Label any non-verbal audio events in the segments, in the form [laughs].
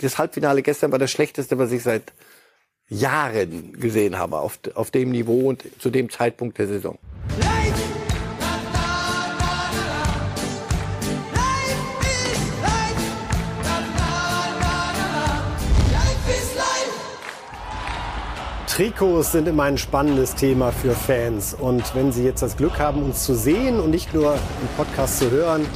das Halbfinale gestern war das schlechteste, was ich seit Jahren gesehen habe, auf, auf dem Niveau und zu dem Zeitpunkt der Saison. Trikots sind immer ein spannendes Thema für Fans. Und wenn Sie jetzt das Glück haben, uns zu sehen und nicht nur im Podcast zu hören,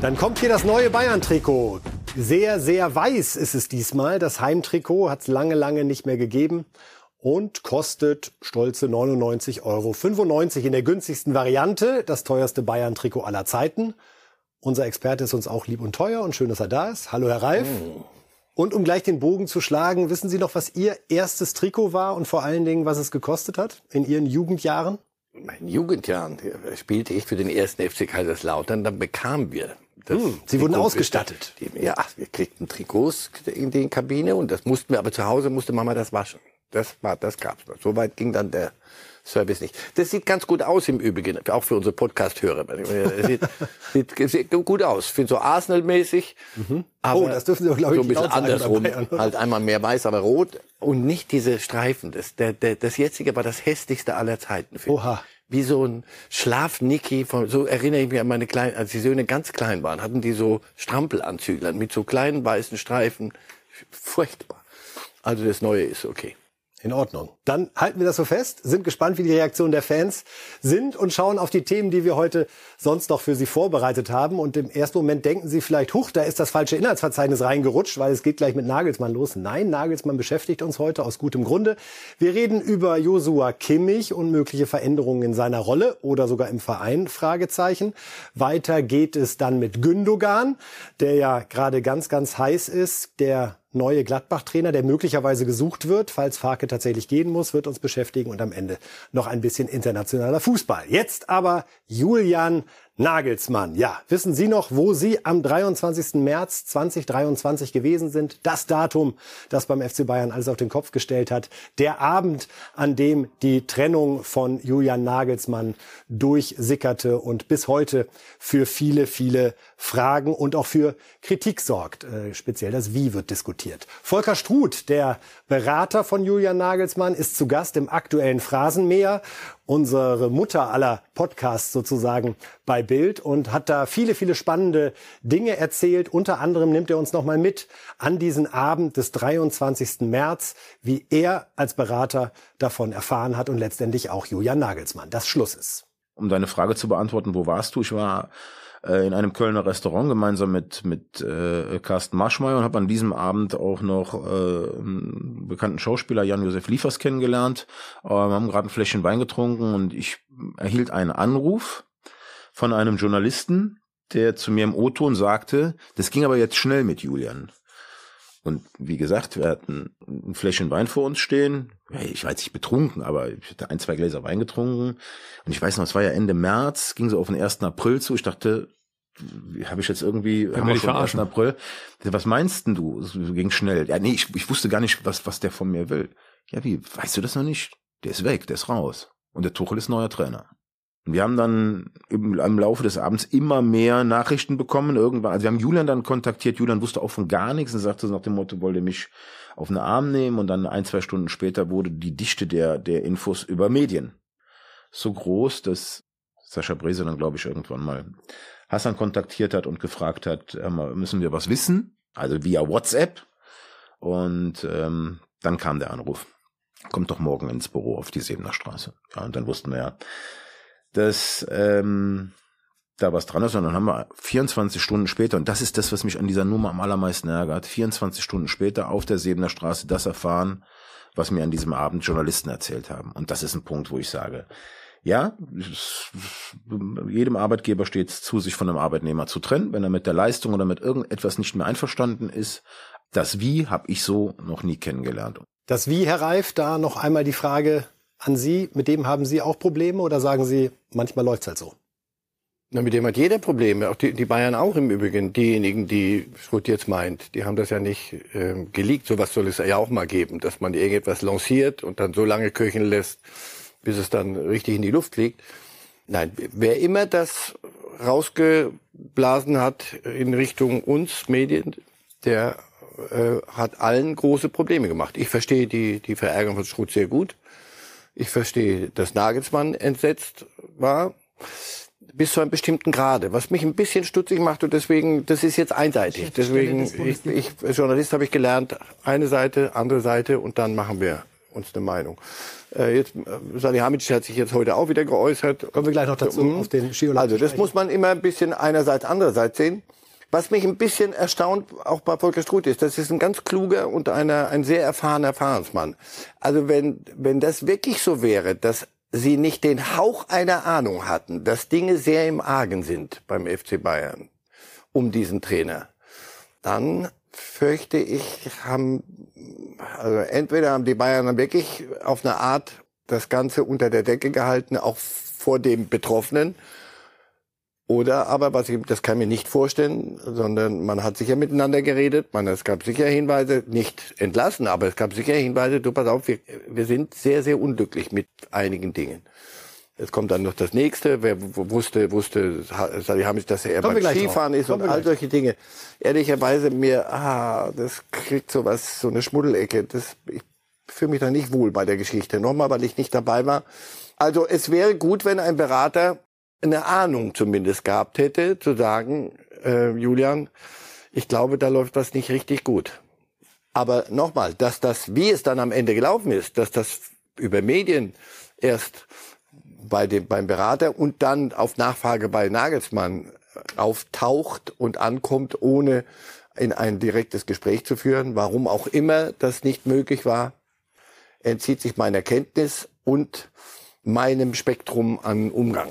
dann kommt hier das neue Bayern-Trikot. Sehr, sehr weiß ist es diesmal. Das Heimtrikot hat es lange, lange nicht mehr gegeben und kostet stolze 99,95 Euro in der günstigsten Variante. Das teuerste Bayern-Trikot aller Zeiten. Unser Experte ist uns auch lieb und teuer und schön, dass er da ist. Hallo, Herr Reif. Oh. Und um gleich den Bogen zu schlagen, wissen Sie noch, was Ihr erstes Trikot war und vor allen Dingen, was es gekostet hat in Ihren Jugendjahren? In meinen Jugendjahren spielte ich für den ersten FC Kaiserslautern, dann bekamen wir das hm, Sie wurden ausgestattet. Ja, wir kriegten Trikots in die Kabine und das mussten wir, aber zu Hause musste Mama das waschen. Das war, das gab's noch. So weit ging dann der Service nicht. Das sieht ganz gut aus im Übrigen, auch für unsere Podcast-Hörer. sieht, [laughs] sieht, sieht, gut aus. Ich finde so Arsenal-mäßig. Mhm. oh, das dürfen Sie doch, glaube ich, so ein bisschen andersrum. halt einmal mehr weiß, aber rot und nicht diese Streifen. Das, der, der, das jetzige war das hässlichste aller Zeiten. Oha. Wie so ein Schlafnicki von, so erinnere ich mich an meine kleinen, als die Söhne ganz klein waren, hatten die so Strampelanzüglern mit so kleinen weißen Streifen. Furchtbar. Also das Neue ist okay. In Ordnung. Dann halten wir das so fest, sind gespannt, wie die Reaktionen der Fans sind und schauen auf die Themen, die wir heute sonst noch für Sie vorbereitet haben. Und im ersten Moment denken Sie vielleicht, huch, da ist das falsche Inhaltsverzeichnis reingerutscht, weil es geht gleich mit Nagelsmann los. Nein, Nagelsmann beschäftigt uns heute aus gutem Grunde. Wir reden über Josua Kimmich und mögliche Veränderungen in seiner Rolle oder sogar im Verein, Fragezeichen. Weiter geht es dann mit Gündogan, der ja gerade ganz, ganz heiß ist, der neue Gladbach-Trainer, der möglicherweise gesucht wird, falls Farke tatsächlich gehen muss, wird uns beschäftigen und am Ende noch ein bisschen internationaler Fußball. Jetzt aber Julian Nagelsmann. Ja, wissen Sie noch, wo Sie am 23. März 2023 gewesen sind? Das Datum, das beim FC Bayern alles auf den Kopf gestellt hat. Der Abend, an dem die Trennung von Julian Nagelsmann durchsickerte und bis heute für viele, viele Fragen und auch für Kritik sorgt. Äh, speziell das Wie wird diskutiert. Volker Struth, der Berater von Julian Nagelsmann, ist zu Gast im aktuellen Phrasenmäher unsere Mutter aller Podcasts sozusagen bei Bild und hat da viele, viele spannende Dinge erzählt. Unter anderem nimmt er uns nochmal mit an diesen Abend des 23. März, wie er als Berater davon erfahren hat und letztendlich auch Julian Nagelsmann. Das Schluss ist. Um deine Frage zu beantworten, wo warst du? Ich war äh, in einem Kölner Restaurant gemeinsam mit mit äh, Carsten Marschmeier und habe an diesem Abend auch noch äh, einen bekannten Schauspieler Jan-Josef Liefers kennengelernt. Äh, wir haben gerade ein Fläschchen Wein getrunken und ich erhielt einen Anruf von einem Journalisten, der zu mir im O-Ton sagte, das ging aber jetzt schnell mit Julian. Und wie gesagt, wir hatten ein Fläschchen Wein vor uns stehen. Ich war jetzt nicht betrunken, aber ich hatte ein, zwei Gläser Wein getrunken. Und ich weiß noch, es war ja Ende März, ging so auf den 1. April zu. Ich dachte, habe ich jetzt irgendwie haben wir schon 1. April. Was meinst denn du? Es ging schnell. Ja, nee, ich, ich wusste gar nicht, was, was der von mir will. Ja, wie? Weißt du das noch nicht? Der ist weg, der ist raus. Und der Tuchel ist neuer Trainer. Wir haben dann im, im Laufe des Abends immer mehr Nachrichten bekommen. Irgendwann, also wir haben Julian dann kontaktiert. Julian wusste auch von gar nichts und sagte nach dem Motto, wollte mich auf den Arm nehmen. Und dann ein, zwei Stunden später wurde die Dichte der, der Infos über Medien so groß, dass Sascha Brese dann, glaube ich, irgendwann mal Hassan kontaktiert hat und gefragt hat, müssen wir was wissen? Also via WhatsApp. Und ähm, dann kam der Anruf. Kommt doch morgen ins Büro auf die Sebener Straße. Ja, und dann wussten wir ja, dass ähm, da was dran ist. Und dann haben wir 24 Stunden später, und das ist das, was mich an dieser Nummer am allermeisten ärgert, 24 Stunden später auf der Sebener Straße das erfahren, was mir an diesem Abend Journalisten erzählt haben. Und das ist ein Punkt, wo ich sage, ja, jedem Arbeitgeber steht es zu, sich von einem Arbeitnehmer zu trennen, wenn er mit der Leistung oder mit irgendetwas nicht mehr einverstanden ist. Das Wie habe ich so noch nie kennengelernt. Das Wie, Herr Reif, da noch einmal die Frage, an Sie, mit dem haben Sie auch Probleme oder sagen Sie, manchmal läuft's halt so? Na, mit dem hat jeder Probleme, auch die, die Bayern auch im Übrigen. Diejenigen, die Schrutt jetzt meint, die haben das ja nicht ähm, geleakt. Sowas soll es ja auch mal geben, dass man irgendetwas lanciert und dann so lange köcheln lässt, bis es dann richtig in die Luft fliegt. Nein, wer immer das rausgeblasen hat in Richtung uns Medien, der äh, hat allen große Probleme gemacht. Ich verstehe die, die Verärgerung von Struth sehr gut. Ich verstehe, dass Nagelsmann entsetzt war bis zu einem bestimmten Grade, was mich ein bisschen stutzig macht und deswegen, das ist jetzt einseitig. Deswegen, ich, ich, als Journalist habe ich gelernt, eine Seite, andere Seite und dann machen wir uns eine Meinung. Äh, jetzt, äh, Salihamidzic hat sich jetzt heute auch wieder geäußert. Kommen wir gleich noch dazu mhm. auf den Skiurlaub. Also das muss man immer ein bisschen einerseits, andererseits sehen. Was mich ein bisschen erstaunt, auch bei Volker Struth ist, das ist ein ganz kluger und einer, ein sehr erfahrener Fahrensmann. Also wenn, wenn das wirklich so wäre, dass sie nicht den Hauch einer Ahnung hatten, dass Dinge sehr im Argen sind beim FC Bayern um diesen Trainer, dann fürchte ich, haben, also entweder haben die Bayern dann wirklich auf eine Art das Ganze unter der Decke gehalten, auch vor dem Betroffenen, oder aber, was ich, das kann ich mir nicht vorstellen, sondern man hat sicher miteinander geredet, man, es gab sicher Hinweise, nicht entlassen, aber es gab sicher Hinweise, du pass auf, wir, wir sind sehr, sehr unglücklich mit einigen Dingen. Es kommt dann noch das nächste, wer wusste, wusste, Salihamidzic, dass er beim Skifahren ist und all solche Dinge. Ehrlicherweise mir, ah, das kriegt sowas, so eine Schmuddelecke, das, ich fühle mich da nicht wohl bei der Geschichte. Nochmal, weil ich nicht dabei war. Also es wäre gut, wenn ein Berater eine Ahnung zumindest gehabt hätte, zu sagen, äh, Julian, ich glaube, da läuft was nicht richtig gut. Aber nochmal, dass das, wie es dann am Ende gelaufen ist, dass das über Medien erst bei dem, beim Berater und dann auf Nachfrage bei Nagelsmann auftaucht und ankommt, ohne in ein direktes Gespräch zu führen, warum auch immer das nicht möglich war, entzieht sich meiner Kenntnis und meinem Spektrum an Umgang.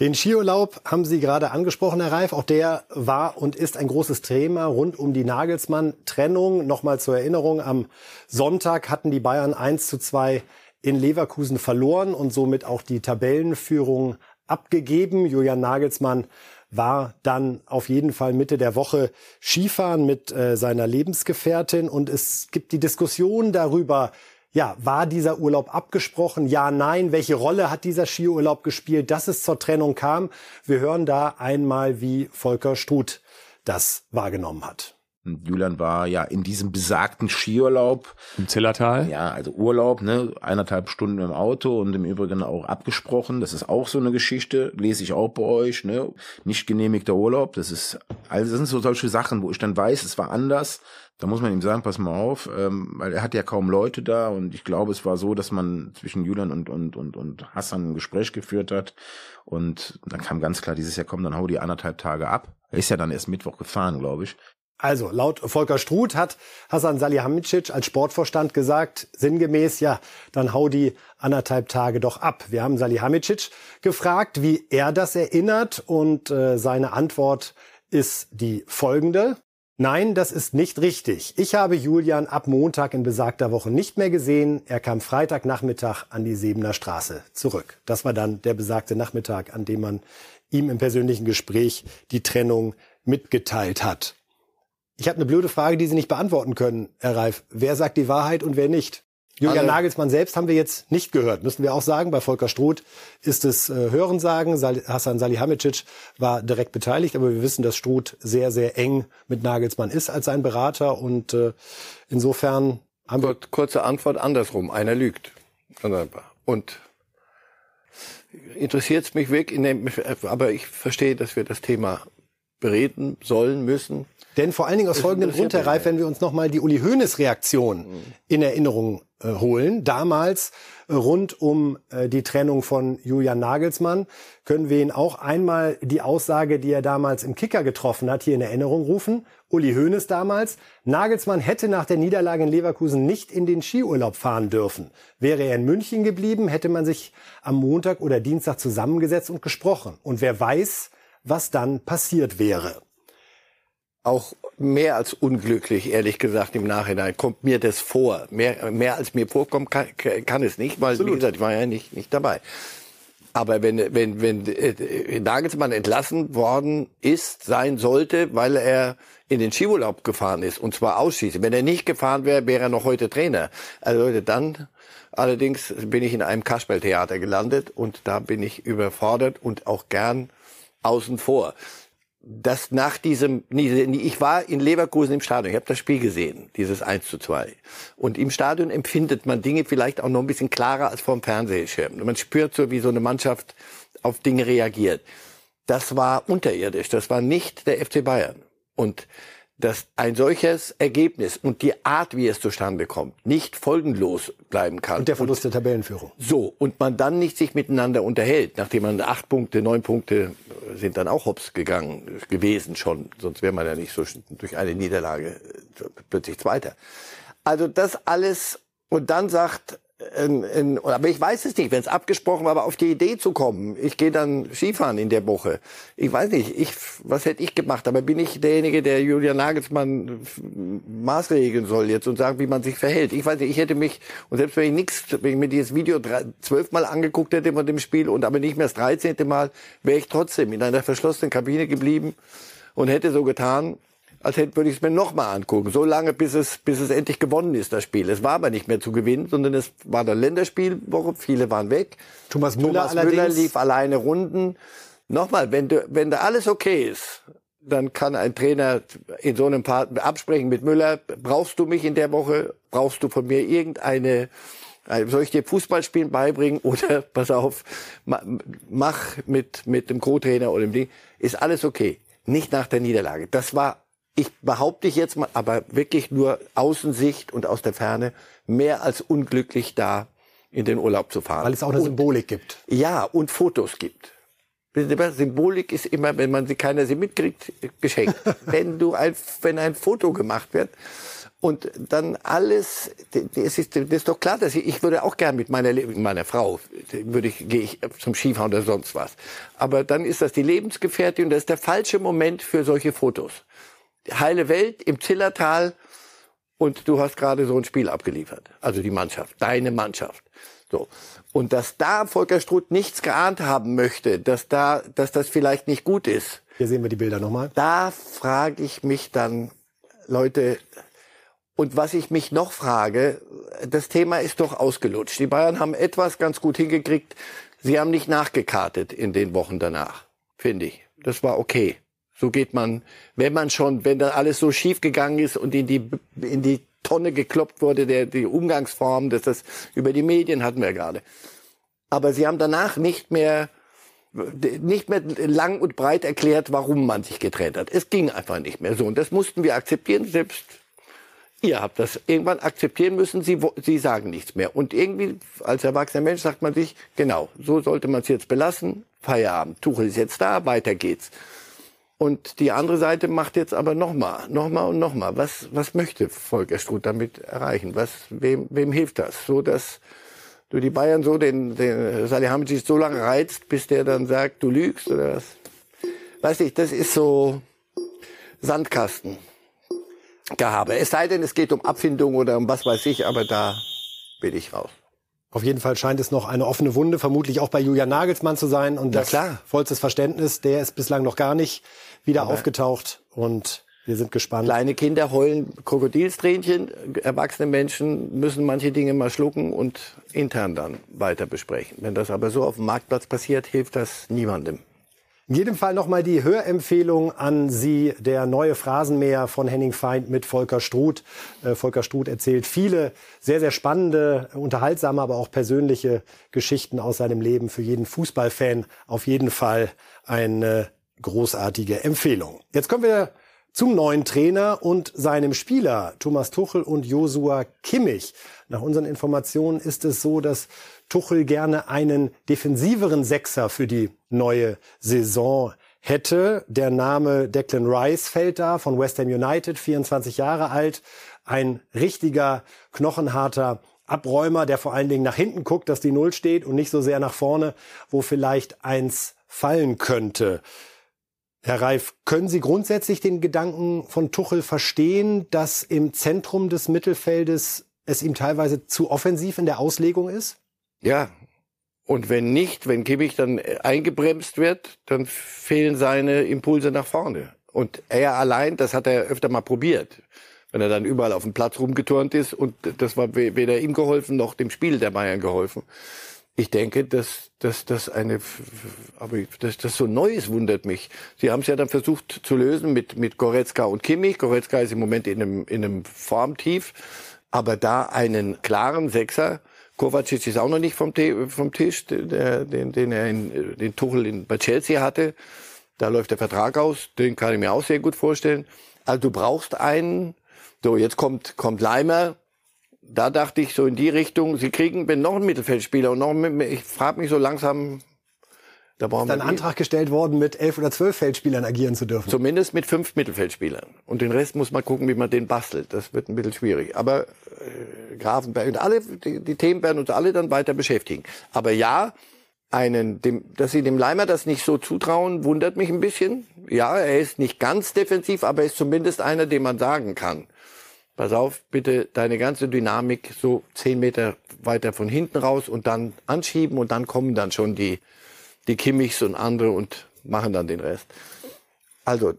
Den Skiurlaub haben Sie gerade angesprochen, Herr Reif. Auch der war und ist ein großes Thema rund um die Nagelsmann-Trennung. Nochmal zur Erinnerung, am Sonntag hatten die Bayern 1 zu 2 in Leverkusen verloren und somit auch die Tabellenführung abgegeben. Julian Nagelsmann war dann auf jeden Fall Mitte der Woche Skifahren mit äh, seiner Lebensgefährtin und es gibt die Diskussion darüber, ja, war dieser Urlaub abgesprochen? Ja, nein. Welche Rolle hat dieser Skiurlaub gespielt, dass es zur Trennung kam? Wir hören da einmal, wie Volker Struth das wahrgenommen hat. Julian war ja in diesem besagten Skiurlaub. Im Zillertal? Ja, also Urlaub, ne, eineinhalb Stunden im Auto und im Übrigen auch abgesprochen. Das ist auch so eine Geschichte, lese ich auch bei euch, ne, nicht genehmigter Urlaub. Das ist, also das sind so solche Sachen, wo ich dann weiß, es war anders. Da muss man ihm sagen, pass mal auf, ähm, weil er hat ja kaum Leute da und ich glaube, es war so, dass man zwischen Julian und, und, und, und Hassan ein Gespräch geführt hat und dann kam ganz klar dieses Jahr, komm, dann hau die anderthalb Tage ab. Er ist ja dann erst Mittwoch gefahren, glaube ich. Also, laut Volker Struth hat Hasan Salihamidzic als Sportvorstand gesagt, sinngemäß, ja, dann hau die anderthalb Tage doch ab. Wir haben Salihamidzic gefragt, wie er das erinnert und äh, seine Antwort ist die folgende. Nein, das ist nicht richtig. Ich habe Julian ab Montag in besagter Woche nicht mehr gesehen. Er kam Freitagnachmittag an die Sebener Straße zurück. Das war dann der besagte Nachmittag, an dem man ihm im persönlichen Gespräch die Trennung mitgeteilt hat. Ich habe eine blöde Frage, die Sie nicht beantworten können, Herr Reif. Wer sagt die Wahrheit und wer nicht? Julian also, Nagelsmann selbst haben wir jetzt nicht gehört, müssen wir auch sagen. Bei Volker Struth ist es äh, Hörensagen. Sal Hassan Salihamidzic war direkt beteiligt, aber wir wissen, dass Struth sehr, sehr eng mit Nagelsmann ist als sein Berater. Und äh, insofern haben wir... Kurze Antwort andersrum. Einer lügt. Und interessiert es mich wirklich, aber ich verstehe, dass wir das Thema bereden sollen, müssen. Denn vor allen Dingen aus folgendem Grund, Herr Reif, wenn wir uns nochmal die Uli Hoeneß Reaktion in Erinnerung äh, holen, damals äh, rund um äh, die Trennung von Julian Nagelsmann, können wir ihn auch einmal die Aussage, die er damals im Kicker getroffen hat, hier in Erinnerung rufen. Uli Hoeneß damals, Nagelsmann hätte nach der Niederlage in Leverkusen nicht in den Skiurlaub fahren dürfen. Wäre er in München geblieben, hätte man sich am Montag oder Dienstag zusammengesetzt und gesprochen. Und wer weiß, was dann passiert wäre auch mehr als unglücklich, ehrlich gesagt, im Nachhinein. Kommt mir das vor. Mehr, mehr als mir vorkommt, kann, kann es nicht, weil, Absolut. wie gesagt, ich war ja nicht, nicht dabei. Aber wenn, wenn, wenn äh, Nagelsmann entlassen worden ist, sein sollte, weil er in den Skiurlaub gefahren ist, und zwar ausschließlich. Wenn er nicht gefahren wäre, wäre er noch heute Trainer. Also dann allerdings bin ich in einem Kasperltheater gelandet und da bin ich überfordert und auch gern außen vor dass nach diesem, ich war in Leverkusen im Stadion, ich habe das Spiel gesehen, dieses 1 zu 2. Und im Stadion empfindet man Dinge vielleicht auch noch ein bisschen klarer als vor dem Fernsehschirm. Man spürt so, wie so eine Mannschaft auf Dinge reagiert. Das war unterirdisch, das war nicht der FC Bayern. Und dass ein solches Ergebnis und die Art, wie es zustande kommt, nicht folgenlos bleiben kann. Und der Verlust der Tabellenführung. So, und man dann nicht sich miteinander unterhält, nachdem man acht Punkte, neun Punkte sind dann auch hops gegangen gewesen schon, sonst wäre man ja nicht so durch eine Niederlage plötzlich Zweiter. Also das alles, und dann sagt in, in, aber ich weiß es nicht, wenn es abgesprochen war, aber auf die Idee zu kommen, ich gehe dann Skifahren in der Woche. Ich weiß nicht, ich, was hätte ich gemacht? Aber bin ich derjenige, der Julian Nagelsmann maßregeln soll jetzt und sagen, wie man sich verhält? Ich weiß nicht, ich hätte mich, und selbst wenn ich nichts, wenn ich mir dieses Video zwölfmal angeguckt hätte von dem Spiel und aber nicht mehr das dreizehnte Mal, wäre ich trotzdem in einer verschlossenen Kabine geblieben und hätte so getan, als hätte, würde ich es mir nochmal angucken. So lange, bis es, bis es endlich gewonnen ist, das Spiel. Es war aber nicht mehr zu gewinnen, sondern es war eine Länderspielwoche. Viele waren weg. Thomas Müller, Thomas Müller lief alleine Runden. Nochmal, wenn du, wenn da alles okay ist, dann kann ein Trainer in so einem Part absprechen mit Müller, brauchst du mich in der Woche? Brauchst du von mir irgendeine, äh, soll ich dir Fußballspielen beibringen [laughs] oder pass auf, mach mit, mit dem Co-Trainer oder dem Ding, ist alles okay. Nicht nach der Niederlage. Das war ich behaupte ich jetzt mal, aber wirklich nur Außensicht und aus der Ferne, mehr als unglücklich da in den Urlaub zu fahren. Weil es auch eine und, Symbolik gibt. Ja, und Fotos gibt. Symbolik ist immer, wenn man sie keiner sie mitkriegt, geschenkt. [laughs] wenn du ein, wenn ein Foto gemacht wird und dann alles, das ist, das ist doch klar, dass ich, ich würde auch gern mit meiner, meiner Frau, würde ich, gehe ich zum Skifahren oder sonst was. Aber dann ist das die Lebensgefährtin und das ist der falsche Moment für solche Fotos heile Welt im Zillertal und du hast gerade so ein Spiel abgeliefert. Also die Mannschaft, deine Mannschaft. So. Und dass da Volker Struth nichts geahnt haben möchte, dass da, dass das vielleicht nicht gut ist. Hier sehen wir die Bilder nochmal. Da frage ich mich dann, Leute, und was ich mich noch frage, das Thema ist doch ausgelutscht. Die Bayern haben etwas ganz gut hingekriegt. Sie haben nicht nachgekartet in den Wochen danach, finde ich. Das war okay. So geht man, wenn man schon, wenn da alles so schief gegangen ist und in die, in die Tonne gekloppt wurde, der, die Umgangsform, dass das über die Medien hatten wir gerade. Aber sie haben danach nicht mehr, nicht mehr lang und breit erklärt, warum man sich getrennt hat. Es ging einfach nicht mehr so. Und das mussten wir akzeptieren. Selbst ihr habt das irgendwann akzeptieren müssen. Sie, sie sagen nichts mehr. Und irgendwie als erwachsener Mensch sagt man sich, genau, so sollte man es jetzt belassen. Feierabend. Tuchel ist jetzt da, weiter geht's. Und die andere Seite macht jetzt aber nochmal, nochmal und nochmal. Was, was möchte Volker Struth damit erreichen? Was, wem, wem hilft das? So, dass du die Bayern so den, den Salihamidzic so lange reizt, bis der dann sagt, du lügst oder was? Weiß ich, das ist so Sandkasten. Gehabe. Es sei denn, es geht um Abfindung oder um was weiß ich, aber da bin ich raus. Auf jeden Fall scheint es noch eine offene Wunde, vermutlich auch bei Julian Nagelsmann zu sein. Und das klar. vollstes Verständnis, der ist bislang noch gar nicht wieder Aber aufgetaucht. Und wir sind gespannt. Kleine Kinder heulen Krokodilstränchen. Erwachsene Menschen müssen manche Dinge mal schlucken und intern dann weiter besprechen. Wenn das aber so auf dem Marktplatz passiert, hilft das niemandem. In jedem Fall nochmal die Hörempfehlung an Sie, der neue Phrasenmäher von Henning Feind mit Volker Struth. Äh, Volker Struth erzählt viele sehr, sehr spannende, unterhaltsame, aber auch persönliche Geschichten aus seinem Leben. Für jeden Fußballfan auf jeden Fall eine großartige Empfehlung. Jetzt kommen wir zum neuen Trainer und seinem Spieler Thomas Tuchel und Josua Kimmich. Nach unseren Informationen ist es so, dass Tuchel gerne einen defensiveren Sechser für die neue Saison hätte. Der Name Declan Rice fällt da von West Ham United, 24 Jahre alt, ein richtiger knochenharter Abräumer, der vor allen Dingen nach hinten guckt, dass die Null steht und nicht so sehr nach vorne, wo vielleicht eins fallen könnte. Herr Reif, können Sie grundsätzlich den Gedanken von Tuchel verstehen, dass im Zentrum des Mittelfeldes es ihm teilweise zu offensiv in der Auslegung ist? Ja. Und wenn nicht, wenn Kimmich dann eingebremst wird, dann fehlen seine Impulse nach vorne. Und er allein, das hat er öfter mal probiert. Wenn er dann überall auf dem Platz rumgeturnt ist und das war weder ihm geholfen noch dem Spiel der Bayern geholfen. Ich denke, dass, dass das eine, aber dass das so Neues wundert mich. Sie haben es ja dann versucht zu lösen mit, mit Goretzka und Kimmich. Goretzka ist im Moment in einem, in einem Formtief. Aber da einen klaren Sechser, Kovacic ist auch noch nicht vom, vom Tisch, der, den, den er in, den Tuchel in, bei Chelsea hatte. Da läuft der Vertrag aus, den kann ich mir auch sehr gut vorstellen. Also du brauchst einen, so jetzt kommt, kommt Leimer, da dachte ich so in die Richtung, sie kriegen, wenn noch ein Mittelfeldspieler und noch, ich frage mich so langsam, da ist ein Antrag gestellt worden, mit elf oder zwölf Feldspielern agieren zu dürfen. Zumindest mit fünf Mittelfeldspielern. Und den Rest muss man gucken, wie man den bastelt. Das wird ein bisschen schwierig. Aber äh, Grafenberg und alle, die, die Themen werden uns alle dann weiter beschäftigen. Aber ja, einen, dem, dass sie dem Leimer das nicht so zutrauen, wundert mich ein bisschen. Ja, er ist nicht ganz defensiv, aber er ist zumindest einer, dem man sagen kann pass auf, bitte deine ganze Dynamik so zehn Meter weiter von hinten raus und dann anschieben und dann kommen dann schon die, die Kimmichs und andere und machen dann den Rest. Also, äh,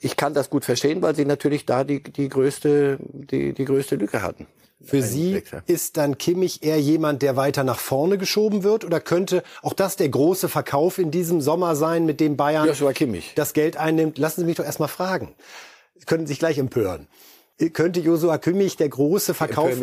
ich kann das gut verstehen, weil sie natürlich da die, die größte, die, die größte Lücke hatten. Für Sie ist dann Kimmich eher jemand, der weiter nach vorne geschoben wird? Oder könnte auch das der große Verkauf in diesem Sommer sein, mit dem Bayern das Geld einnimmt? Lassen Sie mich doch erstmal fragen. Sie können sich gleich empören könnte Josua Kimmich der große Verkauf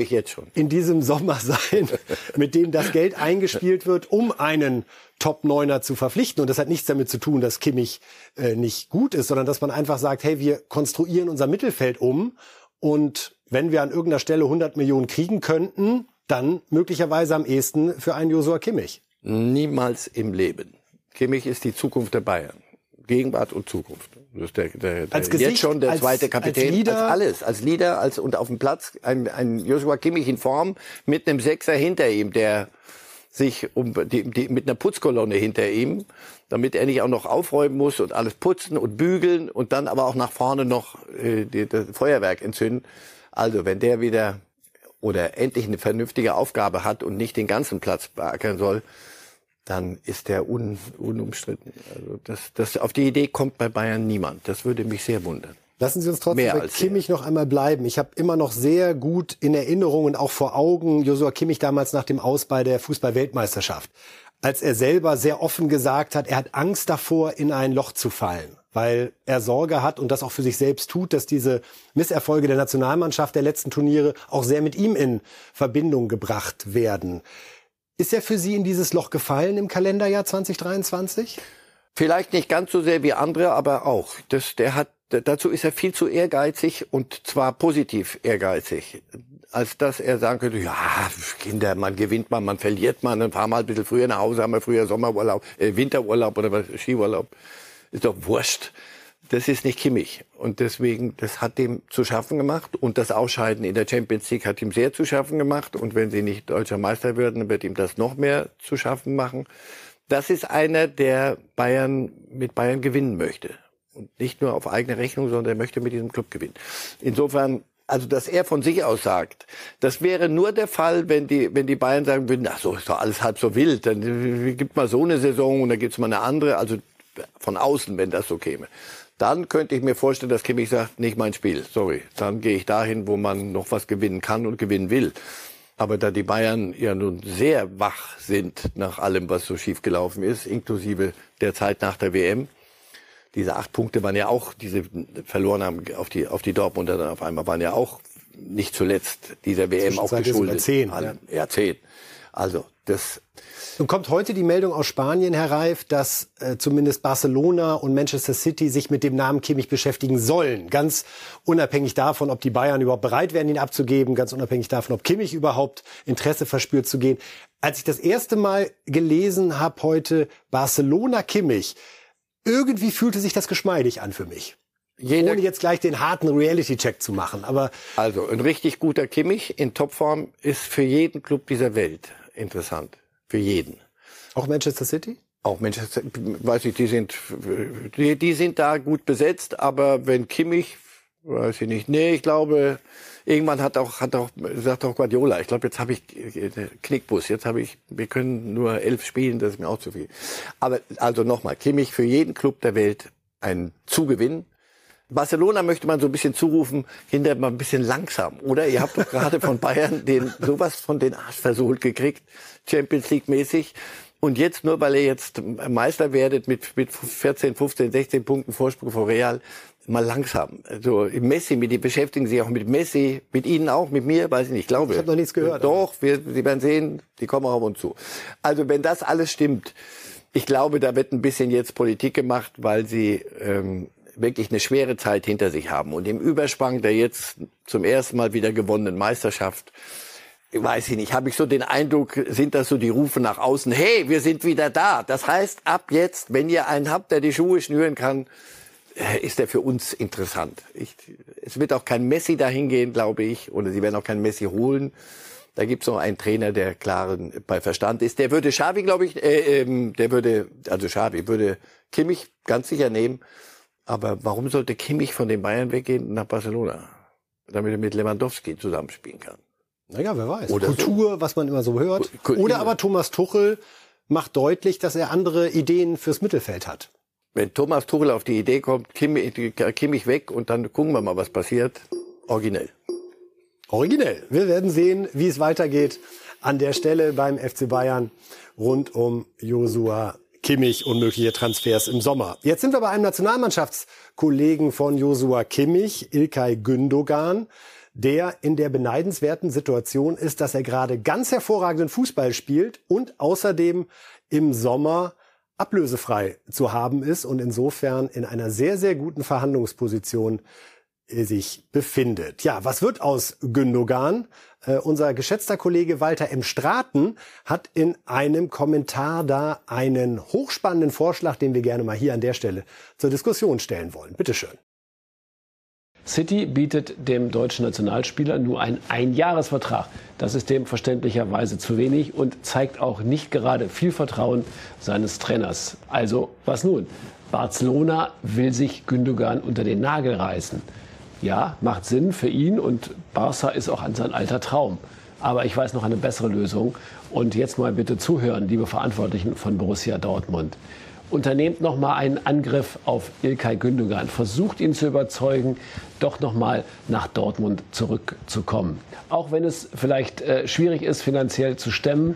in diesem Sommer sein, [laughs] mit dem das Geld eingespielt wird, um einen Top-Neuner zu verpflichten. Und das hat nichts damit zu tun, dass Kimmich äh, nicht gut ist, sondern dass man einfach sagt, hey, wir konstruieren unser Mittelfeld um und wenn wir an irgendeiner Stelle 100 Millionen kriegen könnten, dann möglicherweise am ehesten für einen Josua Kimmich. Niemals im Leben. Kimmich ist die Zukunft der Bayern. Gegenwart und Zukunft. Das ist der, der, der als Gesicht, jetzt schon der als, zweite Kapitän. Als, Leader. als alles, als Leader, als und auf dem Platz ein, ein Joshua Kimmich in Form mit einem Sechser hinter ihm, der sich um die, die, mit einer Putzkolonne hinter ihm, damit er nicht auch noch aufräumen muss und alles putzen und bügeln und dann aber auch nach vorne noch äh, die, das Feuerwerk entzünden. Also wenn der wieder oder endlich eine vernünftige Aufgabe hat und nicht den ganzen Platz beackern soll, dann ist der un, unumstritten. Also das, das, auf die Idee kommt bei Bayern niemand. Das würde mich sehr wundern. Lassen Sie uns trotzdem Mehr bei Kimmich noch einmal bleiben. Ich habe immer noch sehr gut in Erinnerung und auch vor Augen Josua Kimmich damals nach dem Aus bei der Fußball-Weltmeisterschaft. Als er selber sehr offen gesagt hat, er hat Angst davor, in ein Loch zu fallen, weil er Sorge hat und das auch für sich selbst tut, dass diese Misserfolge der Nationalmannschaft der letzten Turniere auch sehr mit ihm in Verbindung gebracht werden. Ist er für Sie in dieses Loch gefallen im Kalenderjahr 2023? Vielleicht nicht ganz so sehr wie andere, aber auch. Das, der hat, dazu ist er viel zu ehrgeizig und zwar positiv ehrgeizig. Als dass er sagen könnte, ja, Kinder, man gewinnt mal, man verliert mal, dann fahren wir mal ein bisschen früher nach Hause, haben wir früher Sommerurlaub, äh, Winterurlaub oder Skiurlaub. Ist doch wurscht das ist nicht Kimmich. Und deswegen, das hat dem zu schaffen gemacht. Und das Ausscheiden in der Champions League hat ihm sehr zu schaffen gemacht. Und wenn sie nicht deutscher Meister würden, wird ihm das noch mehr zu schaffen machen. Das ist einer, der Bayern mit Bayern gewinnen möchte. Und nicht nur auf eigene Rechnung, sondern er möchte mit diesem Club gewinnen. Insofern, also dass er von sich aus sagt, das wäre nur der Fall, wenn die, wenn die Bayern sagen würden, ach so, ist doch alles halb so wild, dann gibt mal so eine Saison und dann gibt's mal eine andere, also von außen, wenn das so käme. Dann könnte ich mir vorstellen, dass Kimmich sagt, nicht mein Spiel, sorry. Dann gehe ich dahin, wo man noch was gewinnen kann und gewinnen will. Aber da die Bayern ja nun sehr wach sind nach allem, was so schief gelaufen ist, inklusive der Zeit nach der WM, diese acht Punkte waren ja auch, diese verloren haben auf die, auf die Dortmunder dann auf einmal, waren ja auch nicht zuletzt dieser WM auch geschuldet. Zehn, ja. ja, zehn. Also, das, nun kommt heute die Meldung aus Spanien hereif, dass äh, zumindest Barcelona und Manchester City sich mit dem Namen Kimmich beschäftigen sollen. Ganz unabhängig davon, ob die Bayern überhaupt bereit wären, ihn abzugeben, ganz unabhängig davon, ob Kimmich überhaupt Interesse verspürt zu gehen. Als ich das erste Mal gelesen habe heute Barcelona Kimmich, irgendwie fühlte sich das geschmeidig an für mich. Jeder Ohne jetzt gleich den harten Reality-Check zu machen. Aber also ein richtig guter Kimmich in Topform ist für jeden Club dieser Welt interessant. Für jeden. Auch Manchester City? Auch Manchester, weiß ich, die sind, die, die sind da gut besetzt, aber wenn Kimmich, weiß ich nicht, nee, ich glaube, irgendwann hat auch, hat auch, sagt auch Guardiola, ich glaube, jetzt habe ich Knickbus, jetzt habe ich, wir können nur elf spielen, das ist mir auch zu viel. Aber also nochmal, Kimmich für jeden Club der Welt ein Zugewinn, Barcelona möchte man so ein bisschen zurufen, hinterher mal ein bisschen langsam, oder? Ihr habt doch gerade von Bayern den sowas von den Arsch versohlt gekriegt, Champions League mäßig. Und jetzt nur, weil ihr jetzt Meister werdet mit, mit 14, 15, 16 Punkten Vorsprung vor Real, mal langsam. Also Messi, mit die beschäftigen sich auch mit Messi, mit Ihnen auch, mit mir, weiß ich nicht, glaube ich. habe noch nichts gehört. Doch, wir, Sie werden sehen, die kommen auch auf uns zu. Also wenn das alles stimmt, ich glaube, da wird ein bisschen jetzt Politik gemacht, weil sie ähm, wirklich eine schwere Zeit hinter sich haben. Und im Übersprang der jetzt zum ersten Mal wieder gewonnenen Meisterschaft weiß ich nicht, habe ich so den Eindruck, sind das so die Rufe nach außen, hey, wir sind wieder da. Das heißt, ab jetzt, wenn ihr einen habt, der die Schuhe schnüren kann, äh, ist der für uns interessant. Ich, es wird auch kein Messi dahin gehen, glaube ich, oder sie werden auch keinen Messi holen. Da gibt es noch einen Trainer, der klaren bei Verstand ist. Der würde Xavi, glaube ich, äh, ähm, der würde, also Xavi würde Kimmich ganz sicher nehmen. Aber warum sollte Kimmich von den Bayern weggehen nach Barcelona? Damit er mit Lewandowski zusammenspielen kann. Naja, wer weiß. Oder Kultur, so. was man immer so hört. Oder aber Thomas Tuchel macht deutlich, dass er andere Ideen fürs Mittelfeld hat. Wenn Thomas Tuchel auf die Idee kommt, Kimmich, Kimmich weg und dann gucken wir mal, was passiert. Originell. Originell. Wir werden sehen, wie es weitergeht an der Stelle beim FC Bayern rund um Josua Kimmich und mögliche Transfers im Sommer. Jetzt sind wir bei einem Nationalmannschaftskollegen von Josua Kimmich, Ilkay Gündogan der in der beneidenswerten Situation ist, dass er gerade ganz hervorragenden Fußball spielt und außerdem im Sommer ablösefrei zu haben ist und insofern in einer sehr, sehr guten Verhandlungsposition äh, sich befindet. Ja, was wird aus Gündogan? Äh, unser geschätzter Kollege Walter M. Straten hat in einem Kommentar da einen hochspannenden Vorschlag, den wir gerne mal hier an der Stelle zur Diskussion stellen wollen. Bitte schön. City bietet dem deutschen Nationalspieler nur einen Einjahresvertrag. Das ist dem verständlicherweise zu wenig und zeigt auch nicht gerade viel Vertrauen seines Trainers. Also, was nun? Barcelona will sich Gündogan unter den Nagel reißen. Ja, macht Sinn für ihn und Barca ist auch an sein alter Traum. Aber ich weiß noch eine bessere Lösung. Und jetzt mal bitte zuhören, liebe Verantwortlichen von Borussia Dortmund unternehmt noch mal einen Angriff auf Ilkay Gündogan, versucht ihn zu überzeugen, doch noch mal nach Dortmund zurückzukommen. Auch wenn es vielleicht äh, schwierig ist, finanziell zu stemmen,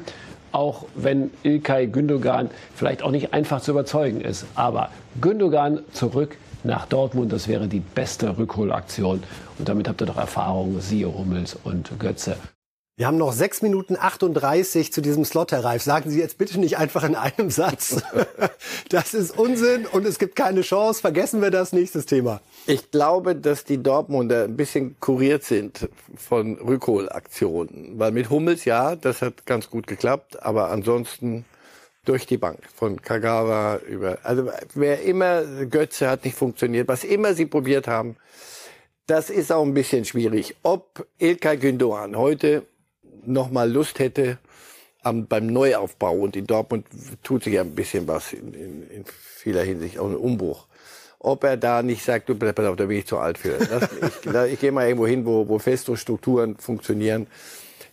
auch wenn Ilkay Gündogan vielleicht auch nicht einfach zu überzeugen ist. Aber Gündogan zurück nach Dortmund, das wäre die beste Rückholaktion. Und damit habt ihr doch Erfahrung, siehe Hummels und Götze. Wir haben noch sechs Minuten 38 zu diesem Slot, Herr Reif. Sagen Sie jetzt bitte nicht einfach in einem Satz. [laughs] Das ist Unsinn und es gibt keine Chance. Vergessen wir das. Nächstes Thema. Ich glaube, dass die Dortmunder ein bisschen kuriert sind von Rückholaktionen. Weil mit Hummels, ja, das hat ganz gut geklappt. Aber ansonsten durch die Bank. Von Kagawa über, also wer immer, Götze hat nicht funktioniert. Was immer sie probiert haben, das ist auch ein bisschen schwierig. Ob Ilkay Gündoğan heute noch mal Lust hätte am, beim Neuaufbau und in Dortmund tut sich ja ein bisschen was in, in, in vieler Hinsicht, auch ein Umbruch. Ob er da nicht sagt, du pass auf, da bin ich zu alt für. Das, ich, [laughs] ich gehe mal irgendwo hin, wo, wo feste Strukturen funktionieren.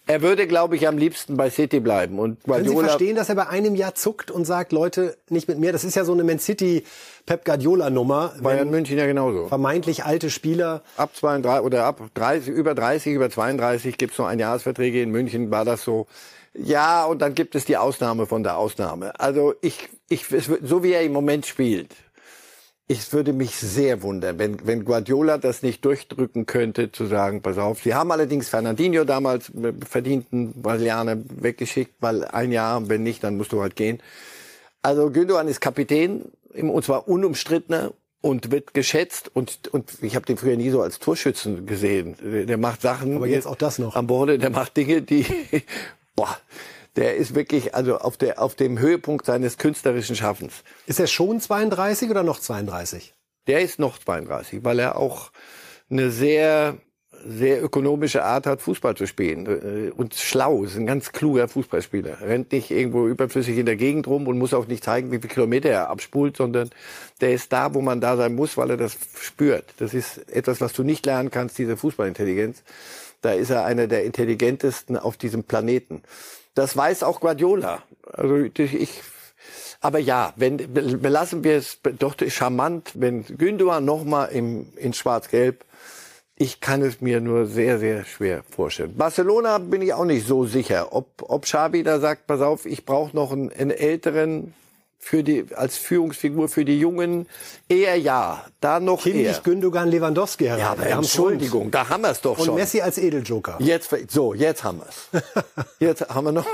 Er würde, glaube ich, am liebsten bei City bleiben. Und Guardiola Können Sie verstehen, dass er bei einem Jahr zuckt und sagt, Leute, nicht mit mir? Das ist ja so eine Man City Pep Guardiola Nummer. Bayern München ja genauso. Vermeintlich alte Spieler. Ab 32 oder ab 30, über 30, über 32 gibt's noch Einjahresverträge. In München war das so. Ja, und dann gibt es die Ausnahme von der Ausnahme. Also ich, ich, so wie er im Moment spielt, ich würde mich sehr wundern, wenn, wenn Guardiola das nicht durchdrücken könnte, zu sagen, pass auf. Sie haben allerdings Fernandinho damals äh, verdienten Brasilianer weggeschickt, weil ein Jahr, wenn nicht, dann musst du halt gehen. Also Gündogan ist Kapitän, und zwar unumstrittener und wird geschätzt und und ich habe den früher nie so als Torschützen gesehen. Der macht Sachen. Aber jetzt auch das noch. Am Borde, der macht Dinge, die [laughs] boah, der ist wirklich also auf, der, auf dem Höhepunkt seines künstlerischen Schaffens. Ist er schon 32 oder noch 32? Der ist noch 32, weil er auch eine sehr sehr ökonomische Art hat, Fußball zu spielen. Äh, und schlau, ist ein ganz kluger Fußballspieler. Rennt nicht irgendwo überflüssig in der Gegend rum und muss auch nicht zeigen, wie viele Kilometer er abspult, sondern der ist da, wo man da sein muss, weil er das spürt. Das ist etwas, was du nicht lernen kannst, diese Fußballintelligenz. Da ist er einer der intelligentesten auf diesem Planeten. Das weiß auch Guardiola. Also ich, Aber ja, wenn, belassen wir es doch charmant, wenn Gündogan nochmal in Schwarz-Gelb ich kann es mir nur sehr, sehr schwer vorstellen. Barcelona bin ich auch nicht so sicher, ob, ob Xavi da sagt, pass auf, ich brauche noch einen, einen älteren für die, als Führungsfigur für die Jungen eher ja. Da noch Kimmich, eher. Gündogan, Lewandowski herein. Ja, aber Wir Entschuldigung, da haben wir es doch Und schon. Messi als Edeljoker. Jetzt, so, jetzt haben wir es. [laughs] Jetzt haben wir noch.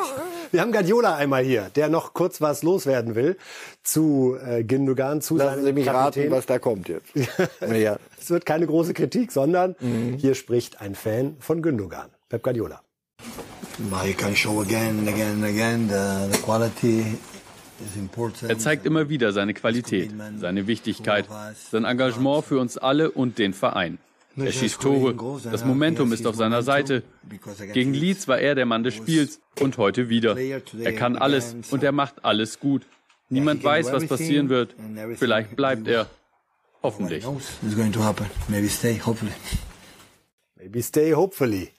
Wir haben Guardiola einmal hier, der noch kurz was loswerden will zu äh, Gündogan, zu Lassen seinem Sie mich Kapitän. raten, was da kommt jetzt. [laughs] ja. Es wird keine große Kritik, sondern Mhm. hier spricht ein Fan von Gündogan, Pep Guardiola. He can show again and again and again the, the quality. Er zeigt immer wieder seine Qualität, seine Wichtigkeit, sein Engagement für uns alle und den Verein. Er schießt Tore, das Momentum ist auf seiner Seite. Gegen Leeds war er der Mann des Spiels und heute wieder. Er kann alles und er macht alles gut. Niemand weiß, was passieren wird. Vielleicht bleibt er. Hoffentlich. Stay, hopefully. Maybe stay hopefully.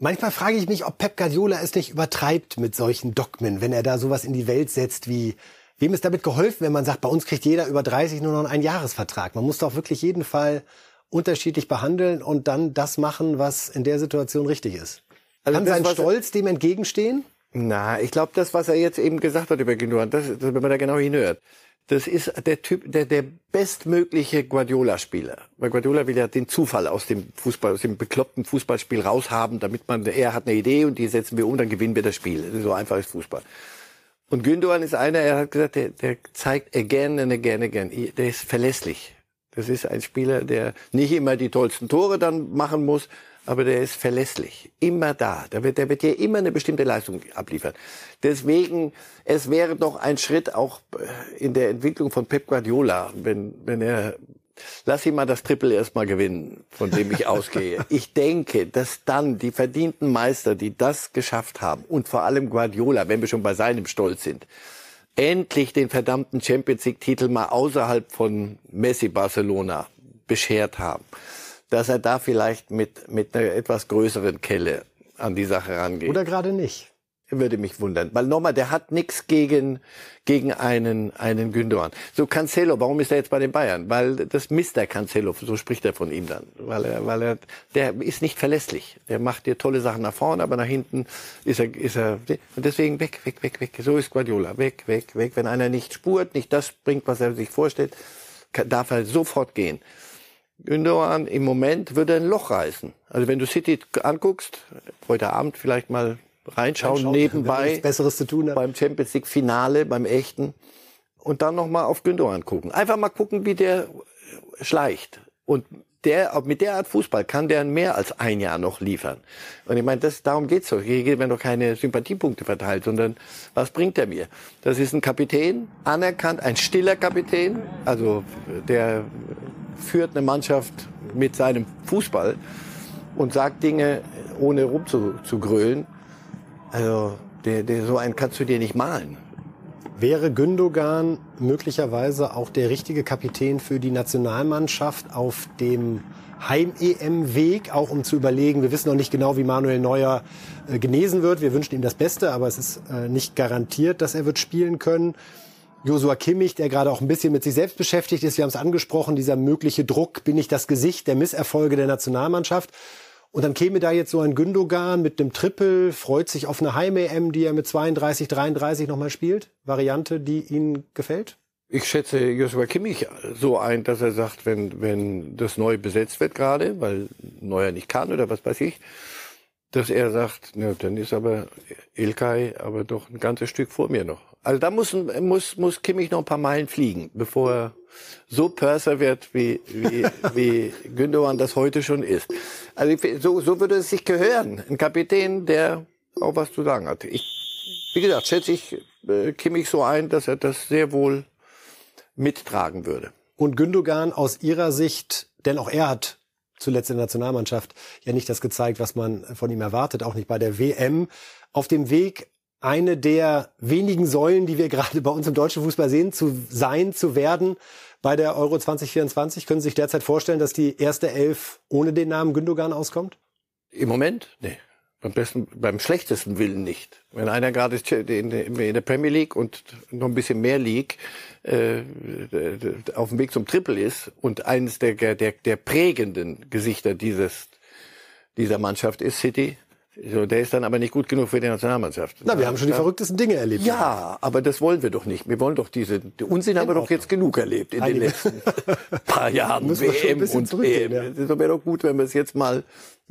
Manchmal frage ich mich, ob Pep Guardiola es nicht übertreibt mit solchen Dogmen, wenn er da sowas in die Welt setzt wie Wem ist damit geholfen, wenn man sagt, bei uns kriegt jeder über 30 nur noch einen Einjahresvertrag? Man muss doch wirklich jeden Fall unterschiedlich behandeln und dann das machen, was in der Situation richtig ist. Also Kann sein Stolz dem entgegenstehen? Na, ich glaube, das, was er jetzt eben gesagt hat über Gündogan, das, das, wenn man da genau hinhört, das ist der Typ, der, der bestmögliche Guardiola-Spieler. Weil Guardiola will ja den Zufall aus dem Fußball, aus dem bekloppten Fußballspiel raushaben, damit man, er hat eine Idee und die setzen wir um, dann gewinnen wir das Spiel. So einfach ist Fußball. Und Gündogan ist einer, er hat gesagt, der, der zeigt again and again again. Der ist verlässlich. Das ist ein Spieler, der nicht immer die tollsten Tore dann machen muss, aber der ist verlässlich. Immer da. Der wird, der wird dir immer eine bestimmte Leistung abliefern. Deswegen, es wäre doch ein Schritt auch äh, in der Entwicklung von Pep Guardiola, wenn, wenn er Lass ihn mal das Triple erstmal gewinnen, von dem ich [laughs] ausgehe. Ich denke, dass dann die verdienten Meister, die das geschafft haben, und vor allem Guardiola, wenn wir schon bei seinem Stolz sind, endlich den verdammten Champions League Titel mal außerhalb von Messi Barcelona beschert haben, dass er da vielleicht mit, mit einer etwas größeren Kelle an die Sache rangeht. Oder gerade nicht? Würde mich wundern. Weil nochmal, der hat nichts gegen, gegen einen, einen Gündogan. So Cancelo, warum ist er jetzt bei den Bayern? Weil das Mr. Cancelo, so spricht er von ihm dann. Weil er, weil er, der ist nicht verlässlich. Der macht dir tolle Sachen nach vorne, aber nach hinten ist er, ist er, und deswegen weg, weg, weg, weg. So ist Guardiola. Weg, weg, weg. Wenn einer nicht spurt, nicht das bringt, was er sich vorstellt, darf er sofort gehen. Gündogan im Moment würde ein Loch reißen. Also wenn du City anguckst, heute Abend vielleicht mal reinschauen, Reinschauen, nebenbei [laughs] Besseres zu tun hat. beim Champions League Finale, beim echten und dann noch mal auf Gündogan gucken. Einfach mal gucken, wie der schleicht und der, mit der Art Fußball kann der mehr als ein Jahr noch liefern. Und ich meine, das, darum geht's doch. Hier werden doch keine Sympathiepunkte verteilt, sondern was bringt er mir? Das ist ein Kapitän, anerkannt, ein stiller Kapitän, also der führt eine Mannschaft mit seinem Fußball und sagt Dinge, ohne rumzugrölen. Also, der, der, so einen kannst du dir nicht malen. Wäre Gündogan möglicherweise auch der richtige Kapitän für die Nationalmannschaft auf dem Heim-EM-Weg, auch um zu überlegen, wir wissen noch nicht genau, wie Manuel Neuer äh, genesen wird. Wir wünschen ihm das Beste, aber es ist äh, nicht garantiert, dass er wird spielen können. Josua Kimmich, der gerade auch ein bisschen mit sich selbst beschäftigt ist, wir haben es angesprochen, dieser mögliche Druck, bin ich das Gesicht der Misserfolge der Nationalmannschaft. Und dann käme da jetzt so ein Gündogan mit einem Triple, freut sich auf eine Heim-EM, die er mit 32, 33 nochmal spielt. Variante, die Ihnen gefällt? Ich schätze Joshua Kimmich so ein, dass er sagt, wenn, wenn das neu besetzt wird gerade, weil Neuer nicht kann oder was weiß ich, dass er sagt, na, dann ist aber Ilkay aber doch ein ganzes Stück vor mir noch. Also da muss, muss, muss Kimmich noch ein paar Meilen fliegen, bevor er so Pörser wird, wie, wie, [laughs] wie Gündogan das heute schon ist. Also so, so würde es sich gehören. Ein Kapitän, der auch was zu sagen hat. Ich, wie gesagt, schätze ich äh, Kimmich so ein, dass er das sehr wohl mittragen würde. Und Gündogan aus Ihrer Sicht, denn auch er hat zuletzt in der Nationalmannschaft ja nicht das gezeigt, was man von ihm erwartet, auch nicht bei der WM. Auf dem Weg, eine der wenigen Säulen, die wir gerade bei uns im deutschen Fußball sehen, zu sein, zu werden bei der Euro 2024. Können Sie sich derzeit vorstellen, dass die erste Elf ohne den Namen Gündogan auskommt? Im Moment? Nee. Beim besten, beim schlechtesten Willen nicht. Wenn einer gerade in der Premier League und noch ein bisschen mehr League äh, auf dem Weg zum Triple ist und eines der, der, der prägenden Gesichter dieses, dieser Mannschaft ist City, so, der ist dann aber nicht gut genug für die Nationalmannschaft. Na, wir haben schon die verrücktesten Dinge erlebt. Ja, aber das wollen wir doch nicht. Wir wollen doch diese die Unsinn haben wir doch jetzt genug erlebt in den letzten paar [laughs] Jahren. Müssen wir schon ein WM bisschen und EM. ja. Das wäre doch gut, wenn wir es jetzt mal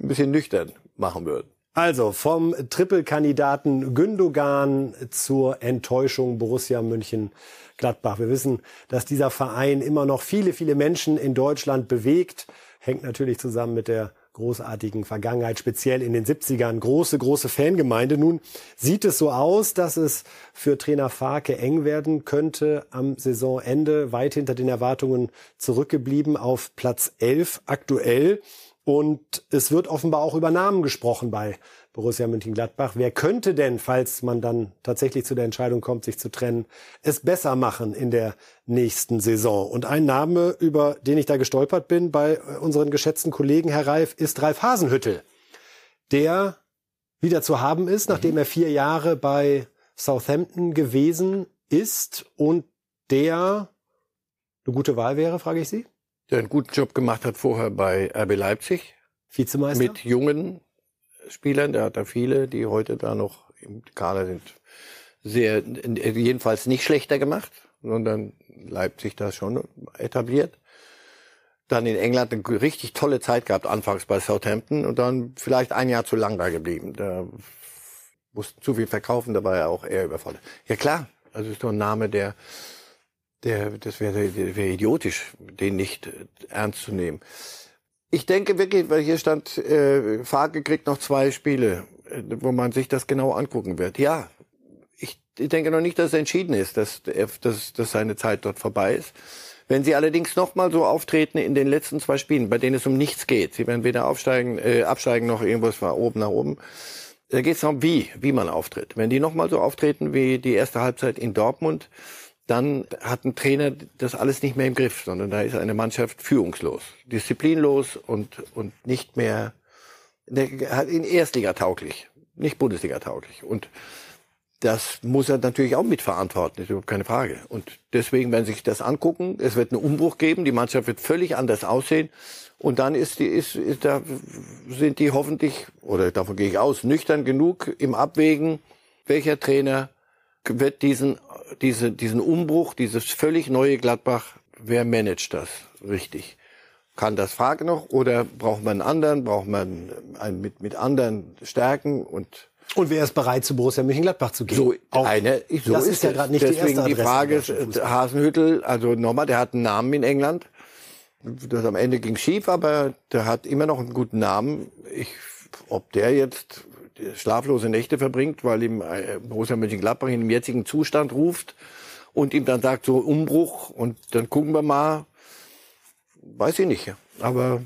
ein bisschen nüchtern machen würden. Also vom Triple-Kandidaten Gündogan zur Enttäuschung Borussia München Gladbach. Wir wissen, dass dieser Verein immer noch viele, viele Menschen in Deutschland bewegt. Hängt natürlich zusammen mit der großartigen Vergangenheit, speziell in den 70ern. Große, große Fangemeinde. Nun sieht es so aus, dass es für Trainer Farke eng werden könnte am Saisonende. Weit hinter den Erwartungen zurückgeblieben auf Platz 11 aktuell. Und es wird offenbar auch über Namen gesprochen bei Borussia Mönchengladbach. Wer könnte denn, falls man dann tatsächlich zu der Entscheidung kommt, sich zu trennen, es besser machen in der nächsten Saison? Und ein Name, über den ich da gestolpert bin bei äh, unseren geschätzten Kollegen, Herr Reif, ist Ralf Hasenhüttel, der wieder zu haben ist, nachdem er vier Jahre bei Southampton gewesen ist und der eine gute Wahl wäre, frage ich Sie? Der einen guten Job gemacht hat vorher bei RB Leipzig Vizemeister? mit jungen Spielern. Der hat da viele, die heute da noch im Kader sind, sehr, jedenfalls nicht schlechter gemacht, sondern Leipzig da schon etabliert. Dann in England eine richtig tolle Zeit gehabt, anfangs bei Southampton und dann vielleicht ein Jahr zu lang da geblieben. Da mussten zu viel verkaufen, da war er auch eher überfordert. Ja klar, also ist doch ein Name, der, der, das wäre wär idiotisch, den nicht äh, ernst zu nehmen. Ich denke wirklich, weil hier stand, äh, Farke kriegt noch zwei Spiele, äh, wo man sich das genau angucken wird. Ja, ich, ich denke noch nicht, dass es entschieden ist, dass, dass, dass seine Zeit dort vorbei ist. Wenn sie allerdings noch mal so auftreten in den letzten zwei Spielen, bei denen es um nichts geht, sie werden weder aufsteigen, äh, absteigen noch irgendwas von oben nach oben, da geht es darum, wie, wie man auftritt. Wenn die noch mal so auftreten wie die erste Halbzeit in Dortmund, dann hat ein Trainer das alles nicht mehr im Griff, sondern da ist eine Mannschaft führungslos, disziplinlos und, und nicht mehr in Erstliga tauglich, nicht Bundesliga tauglich. Und das muss er natürlich auch mitverantworten, ist überhaupt keine Frage. Und deswegen werden Sie sich das angucken. Es wird einen Umbruch geben, die Mannschaft wird völlig anders aussehen. Und dann ist die, ist, ist da, sind die hoffentlich, oder davon gehe ich aus, nüchtern genug im Abwägen, welcher Trainer wird diesen, diese, diesen Umbruch, dieses völlig neue Gladbach, wer managt das richtig? Kann das Frage noch oder braucht man einen anderen, braucht man einen mit, mit anderen Stärken und Und wer ist bereit, zu Borussia Mönchengladbach zu gehen? so Auch- eine, so das ist, ist ja gerade nicht die Deswegen erste die Adresse Frage, im deutschen Fußball. Hasenhüttel, also nochmal, der hat einen Namen in England. Das am Ende ging schief, aber der hat immer noch einen guten Namen. Ich, ob der jetzt schlaflose Nächte verbringt, weil ihm äh, Borussia Mönchengladbach in dem jetzigen Zustand ruft und ihm dann sagt, so Umbruch und dann gucken wir mal, weiß ich nicht. Aber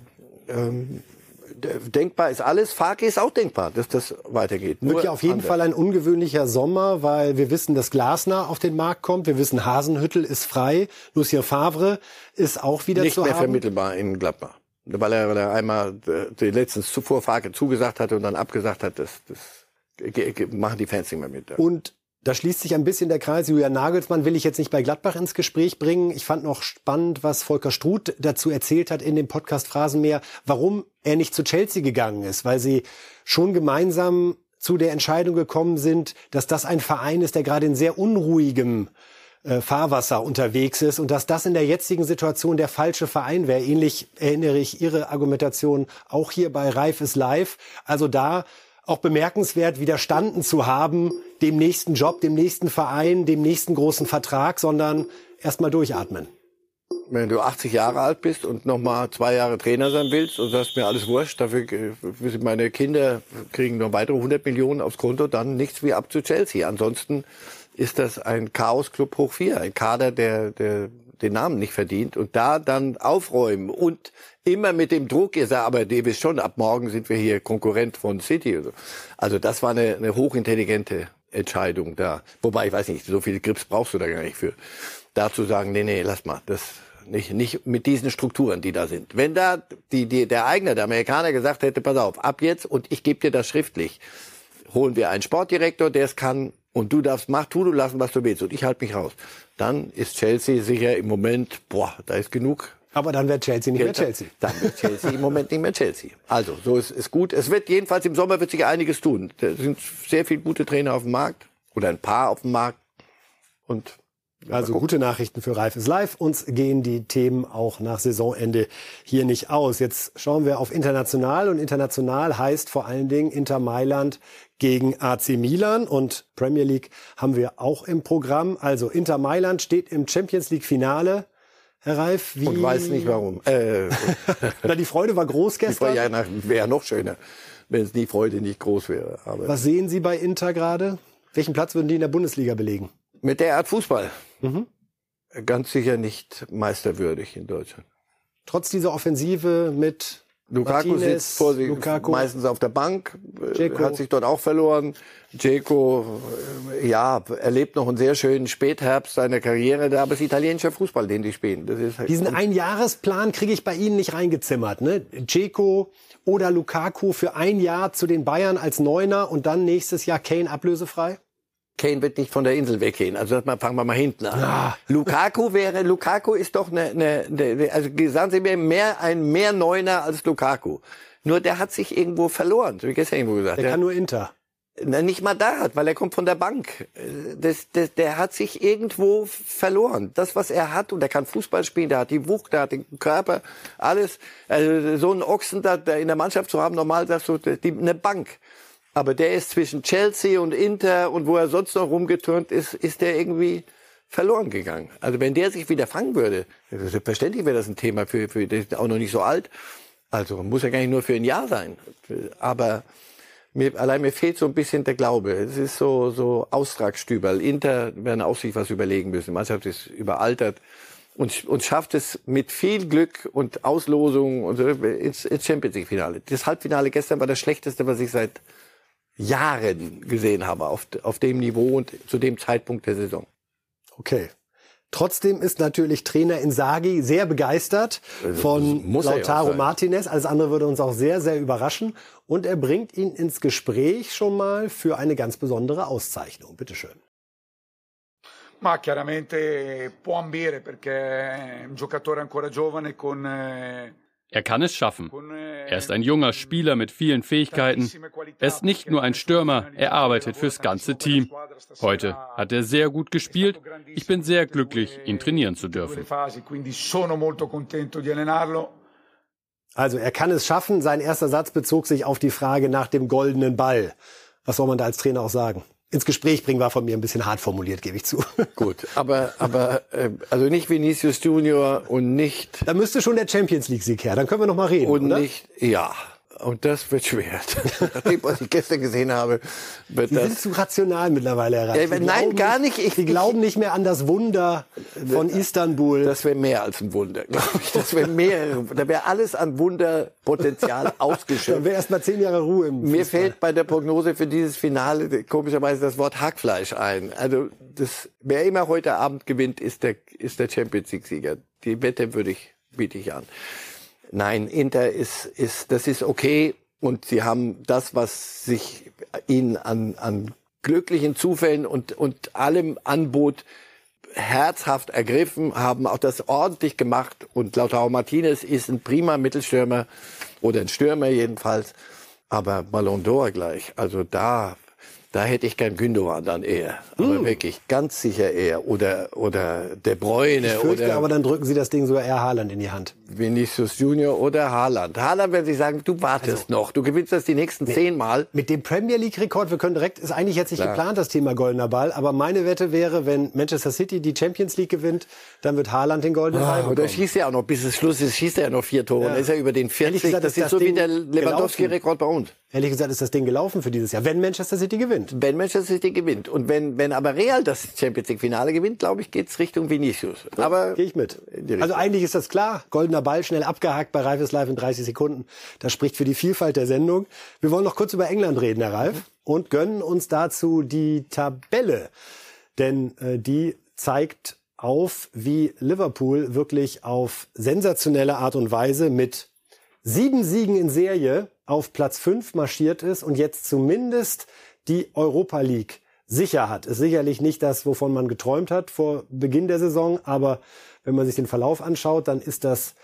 ähm, denkbar ist alles. Farke ist auch denkbar, dass das weitergeht. Wird Nur ja auf jeden anders. Fall ein ungewöhnlicher Sommer, weil wir wissen, dass Glasner auf den Markt kommt. Wir wissen, Hasenhüttel ist frei. Lucien Favre ist auch wieder nicht zu mehr haben. vermittelbar in Gladbach. Weil er, weil er einmal äh, die letztens zuvor Farke zugesagt hatte und dann abgesagt hat, das, das machen die Fans nicht mehr mit. Und da schließt sich ein bisschen der Kreis. Julian Nagelsmann will ich jetzt nicht bei Gladbach ins Gespräch bringen. Ich fand noch spannend, was Volker Struth dazu erzählt hat in dem Podcast Phrasenmäher, warum er nicht zu Chelsea gegangen ist, weil sie schon gemeinsam zu der Entscheidung gekommen sind, dass das ein Verein ist, der gerade in sehr unruhigem äh, Fahrwasser unterwegs ist und dass das in der jetzigen Situation der falsche Verein wäre. Ähnlich erinnere ich Ihre Argumentation auch hier bei Reif ist live. Also da auch bemerkenswert widerstanden zu haben, dem nächsten Job, dem nächsten Verein, dem nächsten großen Vertrag, sondern erstmal durchatmen. Wenn du 80 Jahre alt bist und noch mal zwei Jahre Trainer sein willst und sagst mir alles wurscht, dafür äh, meine Kinder kriegen noch weitere 100 Millionen aufs Konto, dann nichts wie ab zu Chelsea. Ansonsten ist das ein Chaos-Club hoch vier, ein Kader, der, der den Namen nicht verdient und da dann aufräumen und immer mit dem Druck, ihr sagt, aber ihr wisst schon, ab morgen sind wir hier Konkurrent von City. oder so. Also das war eine, eine hochintelligente Entscheidung da. Wobei, ich weiß nicht, so viele Grips brauchst du da gar nicht für. Da zu sagen, nee, nee, lass mal, das Nicht, nicht mit diesen Strukturen, die da sind. Wenn da die, die, der Eigner, der Amerikaner gesagt hätte, pass auf, ab jetzt und ich gebe dir das schriftlich, holen wir einen Sportdirektor, der es kann und du darfst, mach, tu du lassen, was du willst und ich halte mich raus. Dann ist Chelsea sicher im Moment, boah, da ist genug aber dann wird Chelsea nicht mehr Chelsea. Dann wird Chelsea im Moment nicht mehr Chelsea. Also, so ist, ist gut. Es wird jedenfalls im Sommer wird sich einiges tun. Da sind sehr viele gute Trainer auf dem Markt oder ein paar auf dem Markt. Und also gute Nachrichten für Reif ist live. Uns gehen die Themen auch nach Saisonende hier nicht aus. Jetzt schauen wir auf international und international heißt vor allen Dingen Inter Mailand gegen AC Milan und Premier League haben wir auch im Programm. Also Inter Mailand steht im Champions League Finale. Herr Reif, wie... Und weiß nicht warum. [laughs] Äh, Na, die Freude war groß gestern. Die Freude ja, wäre noch schöner, wenn es die Freude nicht groß wäre. Aber Was sehen Sie bei Inter gerade? Welchen Platz würden die in der Bundesliga belegen? Mit der Art Fußball. Mhm. Ganz sicher nicht meisterwürdig in Deutschland. Trotz dieser Offensive mit Lukaku Martinez, sitzt vor sich Lukaku. meistens auf der Bank, Dzeko. hat sich dort auch verloren. Dzeko, äh, ja, erlebt noch einen sehr schönen Spätherbst seiner Karriere, aber es ist italienischer Fußball, den die spielen. Das ist halt Diesen Einjahresplan kriege ich bei Ihnen nicht reingezimmert, ne? Dzeko oder Lukaku für ein Jahr zu den Bayern als Neuner und dann nächstes Jahr Kane ablösefrei? Kane wird nicht von der Insel weggehen. Also fangen wir mal hinten an. Ja. Lukaku wäre, Lukaku ist doch eine, eine, eine, also sagen Sie mir, mehr, ein mehr Neuner als Lukaku. Nur der hat sich irgendwo verloren, so wie gestern irgendwo gesagt. Der, der kann nur Inter. Na, nicht mal da, weil er kommt von der Bank. Das, das, der hat sich irgendwo verloren. Das, was er hat, und er kann Fußball spielen, der hat die Wucht, der hat den Körper, alles. Also so einen Ochsen da, da in der Mannschaft zu haben, normal sagst du, die, eine Bank. Aber der ist zwischen Chelsea und Inter und wo er sonst noch rumgeturnt ist, ist der irgendwie verloren gegangen. Also wenn der sich wieder fangen würde, selbstverständlich wäre das ein Thema für, für der ist auch noch nicht so alt. Also muss ja gar nicht nur für ein Jahr sein. Aber mir, allein mir fehlt so ein bisschen der Glaube. Es ist so, so Austragstüberl. Inter werden auch sich was überlegen müssen. Die Mannschaft ist überaltert und, und schafft es mit viel Glück und Auslosung und so ins, ins Champions League Finale. Das Halbfinale gestern war das schlechteste, was ich seit Jahren gesehen habe auf, auf dem Niveau und zu dem Zeitpunkt der Saison. Okay. Trotzdem ist natürlich Trainer Insagi sehr begeistert also, von Lautaro Martinez. Alles andere würde uns auch sehr, sehr überraschen. Und er bringt ihn ins Gespräch schon mal für eine ganz besondere Auszeichnung. Bitte schön. Ma chiaramente può ambire perché è un giocatore ancora giovane con eh, er kann es schaffen. Er ist ein junger Spieler mit vielen Fähigkeiten. Er ist nicht nur ein Stürmer, er arbeitet fürs ganze Team. Heute hat er sehr gut gespielt. Ich bin sehr glücklich, ihn trainieren zu dürfen. Also er kann es schaffen. Sein erster Satz bezog sich auf die Frage nach dem goldenen Ball. Was soll man da als Trainer auch sagen? Ins Gespräch bringen war von mir ein bisschen hart formuliert, gebe ich zu. [laughs] Gut, aber aber äh, also nicht Vinicius Junior und nicht. Da müsste schon der Champions League Sieg her. Dann können wir noch mal reden. Und oder? nicht ja. Und das wird schwer. Nachdem, was ich gestern gesehen habe, wird Sie das. sind zu rational mittlerweile erreicht. Ja, nein, gar nicht. Ich, Sie glauben nicht mehr an das Wunder von Istanbul. Das wäre mehr als ein Wunder, glaube ich. Das wäre mehr. Da wäre alles an Wunderpotenzial [laughs] ausgeschöpft. Dann wäre erst mal zehn Jahre Ruhe im Mir fällt bei der Prognose für dieses Finale komischerweise das Wort Hackfleisch ein. Also das, wer immer heute Abend gewinnt, ist der, ist der Champions League Sieger. Die Wette würde ich, biete ich an. Nein, Inter ist, ist, das ist okay. Und sie haben das, was sich ihnen an, an glücklichen Zufällen und, und allem anbot, herzhaft ergriffen, haben auch das ordentlich gemacht. Und Lautaro Martinez ist ein prima Mittelstürmer oder ein Stürmer jedenfalls. Aber Ballon d'Or gleich. Also da da hätte ich gern Gündogan dann eher. Aber hm. wirklich, ganz sicher eher. Oder, oder De Bruyne. Ich fürchte, oder aber dann drücken Sie das Ding sogar eher Haaland in die Hand. Vinicius Junior oder Haaland. Haaland werden Sie sagen, du wartest also, noch. Du gewinnst das die nächsten nee, zehn Mal. Mit dem Premier League Rekord, wir können direkt, ist eigentlich jetzt nicht Klar. geplant, das Thema goldener Ball. Aber meine Wette wäre, wenn Manchester City die Champions League gewinnt, dann wird Haaland den goldenen Ball ah, bekommen. Oder schießt er auch noch, bis es Schluss ist, schießt er ja noch vier Tore. Ja. Dann ist er über den 40. Gesagt, das ist so Ding wie der Lewandowski-Rekord bei uns. Ehrlich gesagt ist das Ding gelaufen für dieses Jahr, wenn Manchester City gewinnt. Wenn Manchester City gewinnt. Und wenn, wenn aber Real das Champions League Finale gewinnt, glaube ich, geht's Richtung Vinicius. Aber. Gehe ich mit. Also eigentlich ist das klar. Goldener Ball, schnell abgehakt bei Reifes Live in 30 Sekunden. Das spricht für die Vielfalt der Sendung. Wir wollen noch kurz über England reden, Herr Reif. Und gönnen uns dazu die Tabelle. Denn äh, die zeigt auf, wie Liverpool wirklich auf sensationelle Art und Weise mit sieben Siegen in Serie auf Platz fünf marschiert ist und jetzt zumindest die Europa League sicher hat. Ist sicherlich nicht das, wovon man geträumt hat vor Beginn der Saison, aber wenn man sich den Verlauf anschaut, dann ist das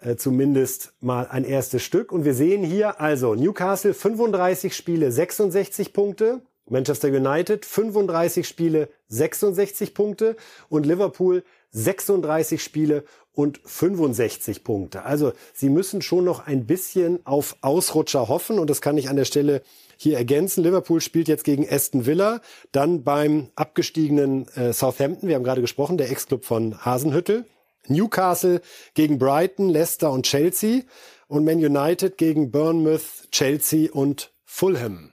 äh, zumindest mal ein erstes Stück. Und wir sehen hier also Newcastle 35 Spiele, 66 Punkte. Manchester United 35 Spiele, 66 Punkte und Liverpool 36 Spiele und 65 Punkte. Also sie müssen schon noch ein bisschen auf Ausrutscher hoffen und das kann ich an der Stelle hier ergänzen. Liverpool spielt jetzt gegen Aston Villa, dann beim abgestiegenen äh, Southampton, wir haben gerade gesprochen, der Ex-Club von Hasenhüttel. Newcastle gegen Brighton, Leicester und Chelsea und Man United gegen Bournemouth, Chelsea und Fulham.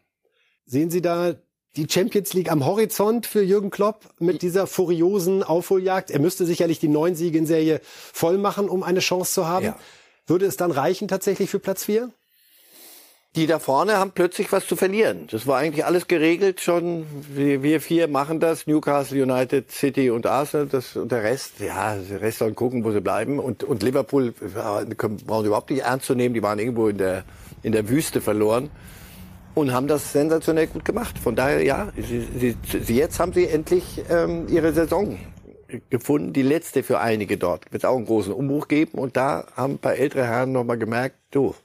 Sehen Sie da die Champions League am Horizont für Jürgen Klopp mit dieser furiosen Aufholjagd? Er müsste sicherlich die neun Siege in Serie voll machen, um eine Chance zu haben. Ja. Würde es dann reichen tatsächlich für Platz vier? Die da vorne haben plötzlich was zu verlieren. Das war eigentlich alles geregelt schon. Wir, wir vier machen das. Newcastle, United, City und Arsenal. Das, und der Rest, ja, der Rest sollen gucken, wo sie bleiben. Und, und Liverpool ja, brauchen sie überhaupt nicht ernst zu nehmen. Die waren irgendwo in der, in der Wüste verloren. Und haben das sensationell gut gemacht. Von daher, ja, sie, sie, jetzt haben sie endlich ähm, ihre Saison gefunden, die letzte für einige dort. Wird auch einen großen Umbruch geben. Und da haben ein paar ältere Herren nochmal gemerkt, du,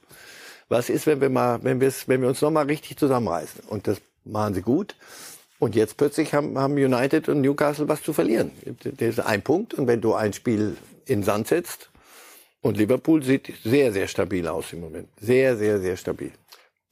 was ist, wenn wir mal, wenn wir wenn wir uns noch mal richtig zusammenreißen? Und das machen sie gut. Und jetzt plötzlich haben, haben United und Newcastle was zu verlieren. Das ist ein Punkt. Und wenn du ein Spiel in Sand setzt, und Liverpool sieht sehr, sehr stabil aus im Moment. Sehr, sehr, sehr stabil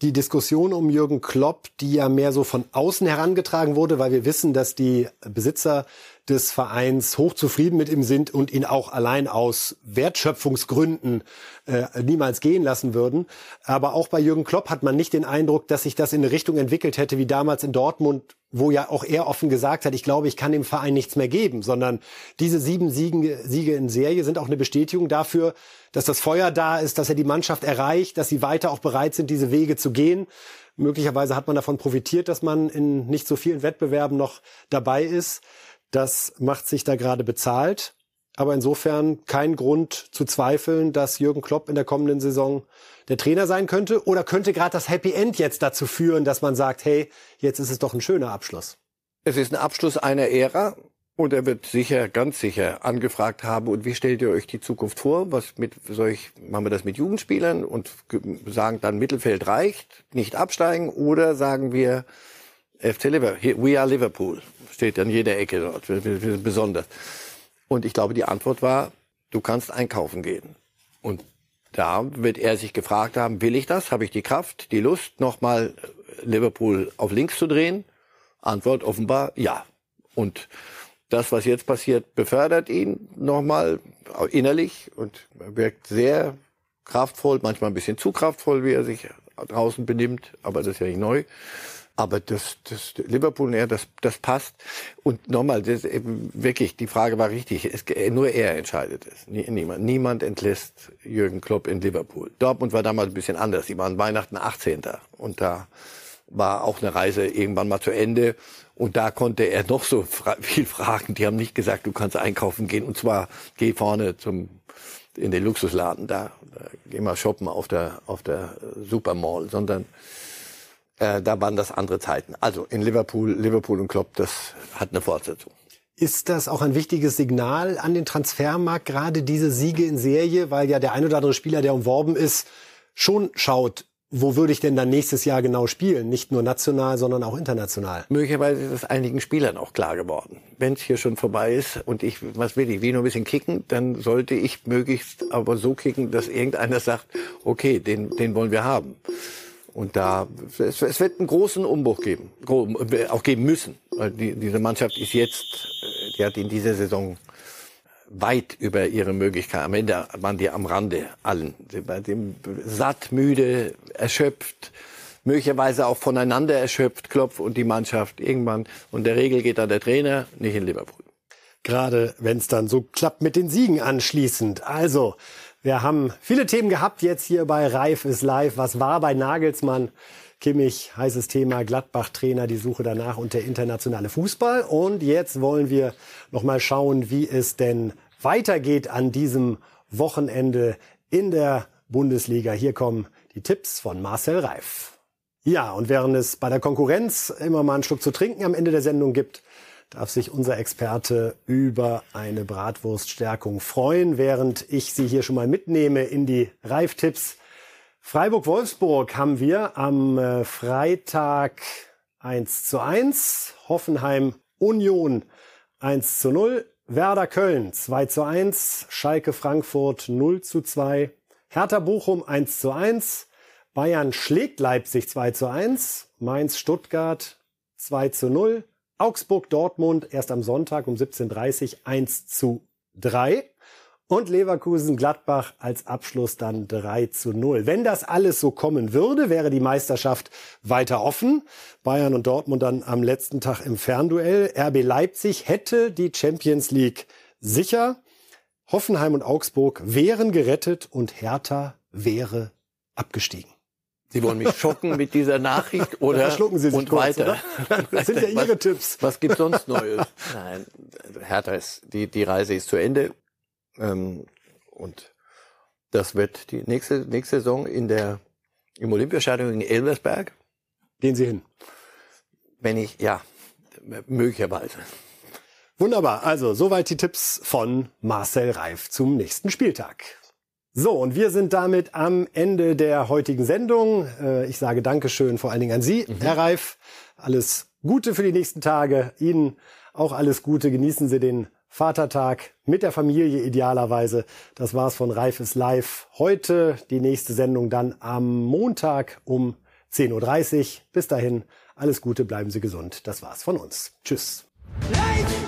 die Diskussion um Jürgen Klopp, die ja mehr so von außen herangetragen wurde, weil wir wissen, dass die Besitzer des Vereins hochzufrieden mit ihm sind und ihn auch allein aus Wertschöpfungsgründen äh, niemals gehen lassen würden. Aber auch bei Jürgen Klopp hat man nicht den Eindruck, dass sich das in eine Richtung entwickelt hätte wie damals in Dortmund, wo ja auch er offen gesagt hat, ich glaube, ich kann dem Verein nichts mehr geben, sondern diese sieben Siege, Siege in Serie sind auch eine Bestätigung dafür, dass das Feuer da ist, dass er die Mannschaft erreicht, dass sie weiter auch bereit sind, diese Wege zu gehen. Möglicherweise hat man davon profitiert, dass man in nicht so vielen Wettbewerben noch dabei ist. Das macht sich da gerade bezahlt. Aber insofern kein Grund zu zweifeln, dass Jürgen Klopp in der kommenden Saison der Trainer sein könnte. Oder könnte gerade das Happy End jetzt dazu führen, dass man sagt, hey, jetzt ist es doch ein schöner Abschluss. Es ist ein Abschluss einer Ära. Und er wird sicher, ganz sicher angefragt haben, und wie stellt ihr euch die Zukunft vor? Was mit solch, machen wir das mit Jugendspielern und sagen dann Mittelfeld reicht, nicht absteigen, oder sagen wir FC Liverpool, we are Liverpool steht an jeder Ecke dort, besonders. Und ich glaube, die Antwort war, du kannst einkaufen gehen. Und da wird er sich gefragt haben, will ich das? Habe ich die Kraft, die Lust, nochmal Liverpool auf links zu drehen? Antwort offenbar ja. Und das, was jetzt passiert, befördert ihn nochmal innerlich und wirkt sehr kraftvoll, manchmal ein bisschen zu kraftvoll, wie er sich draußen benimmt, aber das ist ja nicht neu. Aber das, das Liverpool, ja, das, das passt. Und nochmal, das eben wirklich, die Frage war richtig. Es, nur er entscheidet es. Niemand, niemand entlässt Jürgen Klopp in Liverpool. Dortmund war damals ein bisschen anders. Die waren Weihnachten 18. Und da war auch eine Reise irgendwann mal zu Ende. Und da konnte er noch so fra [laughs] viel fragen. Die haben nicht gesagt, du kannst einkaufen gehen. Und zwar geh vorne zum in den Luxusladen da, da geh mal shoppen auf der auf der Supermall, sondern äh, da waren das andere Zeiten. Also in Liverpool, Liverpool und Klopp, das hat eine Fortsetzung. Ist das auch ein wichtiges Signal an den Transfermarkt, gerade diese Siege in Serie, weil ja der ein oder andere Spieler, der umworben ist, schon schaut, wo würde ich denn dann nächstes Jahr genau spielen? Nicht nur national, sondern auch international. Möglicherweise ist es einigen Spielern auch klar geworden. Wenn es hier schon vorbei ist und ich, was will ich, will nur ein bisschen kicken, dann sollte ich möglichst aber so kicken, dass irgendeiner sagt, okay, den, den wollen wir haben. Und da, es, es wird einen großen Umbruch geben, auch geben müssen. Weil die, diese Mannschaft ist jetzt, äh, die hat in dieser Saison weit über ihre Möglichkeit. Am Ende waren die am Rande allen. Bei dem satt, müde, erschöpft, möglicherweise auch voneinander erschöpft, Klopf und die Mannschaft irgendwann. Und der Regel geht dann der Trainer, nicht in Liverpool. Gerade wenn es dann so klappt mit den Siegen anschließend. Also, wir haben viele Themen gehabt jetzt hier bei Reif ist live. Was war bei Nagelsmann? Kimmich, heißes Thema, Gladbach-Trainer, die Suche danach und der internationale Fußball. Und jetzt wollen wir noch mal schauen, wie es denn weitergeht an diesem Wochenende in der Bundesliga. Hier kommen die Tipps von Marcel Reif. Ja, und während es bei der Konkurrenz immer mal einen Schluck zu trinken am Ende der Sendung gibt, darf sich unser Experte über eine Bratwurststärkung freuen, während ich Sie hier schon mal mitnehme in die Reif-Tipps. Freiburg-Wolfsburg haben wir am äh, Freitag 1 zu 1, Hoffenheim Union 1 zu 0, Werder Köln 2 zu 1, Schalke Frankfurt 0 zu 2, Hertha Bochum 1 zu 1, Bayern schlägt Leipzig 2 zu 1, Mainz Stuttgart 2 zu 0, Augsburg Dortmund erst am Sonntag um 17.30 Uhr 1 zu 3 und Leverkusen Gladbach als Abschluss dann 3 zu 0. Wenn das alles so kommen würde, wäre die Meisterschaft weiter offen. Bayern und Dortmund dann am letzten Tag im Fernduell. RB Leipzig hätte die Champions League sicher. Hoffenheim und Augsburg wären gerettet und Hertha wäre abgestiegen. Sie wollen mich schocken mit dieser Nachricht [laughs] oder schlucken Sie sich und kurz, weiter. [laughs] Das sind ja Ihre was, Tipps. Was gibt sonst Neues? [laughs] Nein, Hertha ist die die Reise ist zu Ende ähm, und das wird die nächste nächste Saison in der im Olympiastadion in Elversberg. Gehen Sie hin. Wenn ich ja möglicherweise. Wunderbar. Also soweit die Tipps von Marcel Reif zum nächsten Spieltag. So, und wir sind damit am Ende der heutigen Sendung. Äh, Ich sage Dankeschön vor allen Dingen an Sie, Herr Reif. Alles Gute für die nächsten Tage. Ihnen auch alles Gute. Genießen Sie den Vatertag mit der Familie idealerweise. Das war's von Reif ist live. Heute die nächste Sendung dann am Montag um 10.30 Uhr. Bis dahin, alles Gute, bleiben Sie gesund. Das war's von uns. Tschüss. Life